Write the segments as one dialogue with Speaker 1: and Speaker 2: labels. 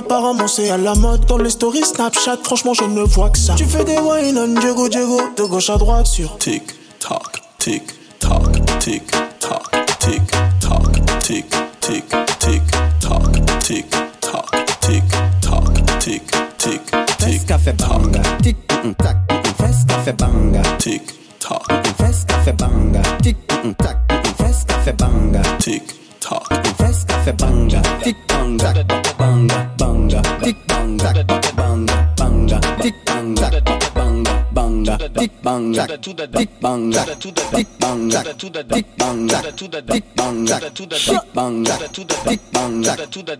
Speaker 1: Apparemment c'est à la mode Dans les stories Snapchat franchement je ne vois que ça Tu fais des wine on Diego Diego De gauche à droite sur Tic tac tic tac tic tac tic tac tic tic tic tac tic tac tic tac tic tic tic
Speaker 2: tac tic tac banga. Tick tock.
Speaker 1: Festa mm,
Speaker 2: mm, fe banga. Tick tock. Festa fe banga.
Speaker 1: Tick mm,
Speaker 2: tock. Festa fe banga. Tick banga. Banga banga. Tick banga. Banga banga. Tick banga tic banga tic banga tic banga tic banga tic banga tic banga tic banga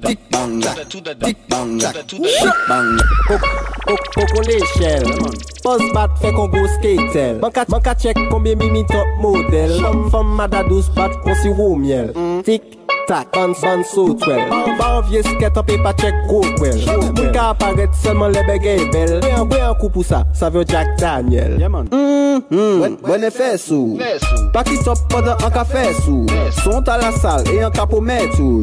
Speaker 2: tic banga tic banga tic banga Coco l'échelle Boss bat fait qu'on go skatel Manka manka check combien mimi top modèle Femme femme madadous bat qu'on si roux miel Tic tak, ban ban sot wel Ban ban vie sket an pe pa chek kok wel Moun ka aparet selman le begey e bel. Mwen an mwen an kou pou sa, sa vyo Jack Daniel. Mwen e fes ou Pakisop padan an ka fes ou Sont a la sal e an ka pou met ou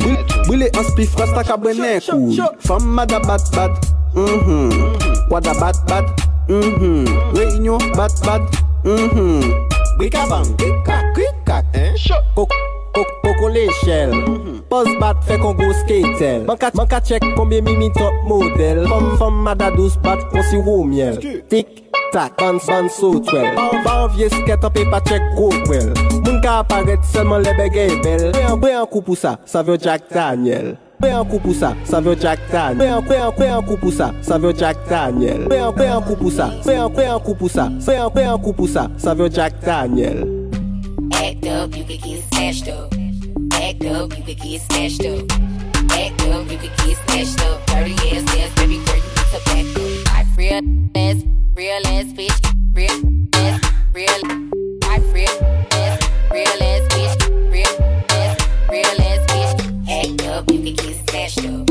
Speaker 2: Bwile an spif rasta ka bwenen kou. Fam mada bat bat. Mm-hmm. Mm-hmm. Wada bat bat. Mm-hmm. Reynyon bat bat. Bwika bang, bwika, kwika eh? Kok. Pokon le chel mm-hmm. Poz bat fe kon go skatel Man ka chek konbyen mi mi top model. Fom fom madadous bat kon si wou miel. Tik tak, ban ban so twel. Ba anvye sket anpe pa chek go kwel. Moun ka aparet selman lebe gey bel. Bre an kou pou sa, sa vyo Jack Daniel. Bre an kou pou sa, sa vyo Jack Daniel. Bre an, bre an kou pou sa, sa vyo Jack Daniel. Bre an, bre an kou pou sa, bre an, bre an kou pou sa Bre an, bre an kou pou sa, sa vyo Jack Daniel.
Speaker 3: Act up, you could get smashed up. Act up, you could get smashed up. Act up, you could get smashed up. Dirty ass ass, baby girl, you need to back up. I real ass, real ass bitch, real ass, real. I real ass, real ass bitch, real ass, real ass bitch. Act up, you could get smashed up.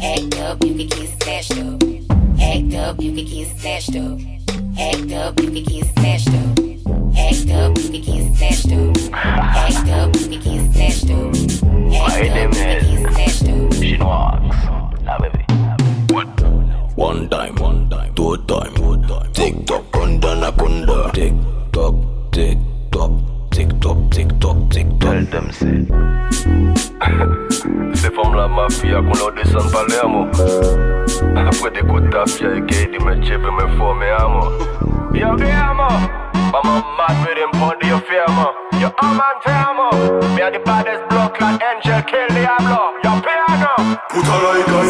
Speaker 3: Act up, you could get smashed up. Act up, you could get smashed up. Act up, you could get we can snatched up. Act up, we can get snatched up. Act up, we can get snatched up.
Speaker 4: She knocks. La baby.
Speaker 1: One time, one time, two time, two time. Tick tock, punda na kunda. Tick tock, tick tock, tick tock, tick tock, tick tock.
Speaker 4: Tell them say. Ces femmes la mafia qu'on leur descend Palermo. Après des coups de tafia et gay, dis-moi, tu veux me former à moi. Yo, bien. But I'm mad with him, put the affair, man. Yo, I'm on Tamo. Me are the baddest block like Angel, kill Diablo. Yo, piano.
Speaker 5: Puta la igaz,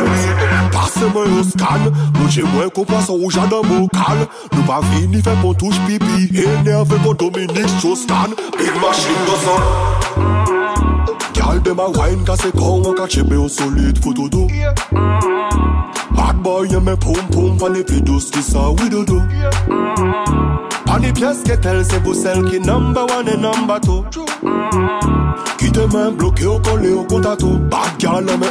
Speaker 5: Pasă-mă eu scan Duce mă cu pasă ușa de bucal Nu va fi nici pe pontuș pipi E neave cu Dominic Ciostan Big Machine Dozor Chiar de mai wine ca se cauă Ca ce beu solid futudu yeah. boy, yeah, me poum poum Pan i videos, ki sa we do do. Pan i pias ke tel se pou sel ki number one e number two. Ki te men bloke ou kole ou Bad gal la me,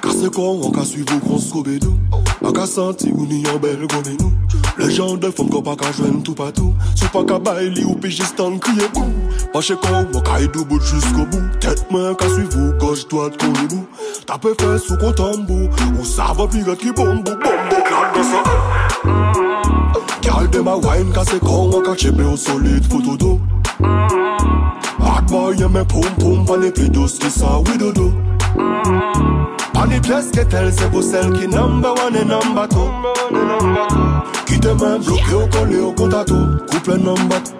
Speaker 5: kase kon, an ka suiv ou kon skobe do An Le jan de fom ko pa ka jwen tou patou Sou pa ka bay li ou pi jistan kriye kou Pache kon wakay do bout jisko bout. Tet men ka suivou goj doat kon li bou Tape fè sou kon tambou Ou sa va piret ki bombou Bombou klap de sa Kyal de ma wine kase kon waka chebe ou solid foto do Hot boy yeme poum poum pan e pi dos ki sa widodo An the place get tel se pou sel ki namba wan e namba to Ki te men blok yo kon le yo konta to Kouple namba to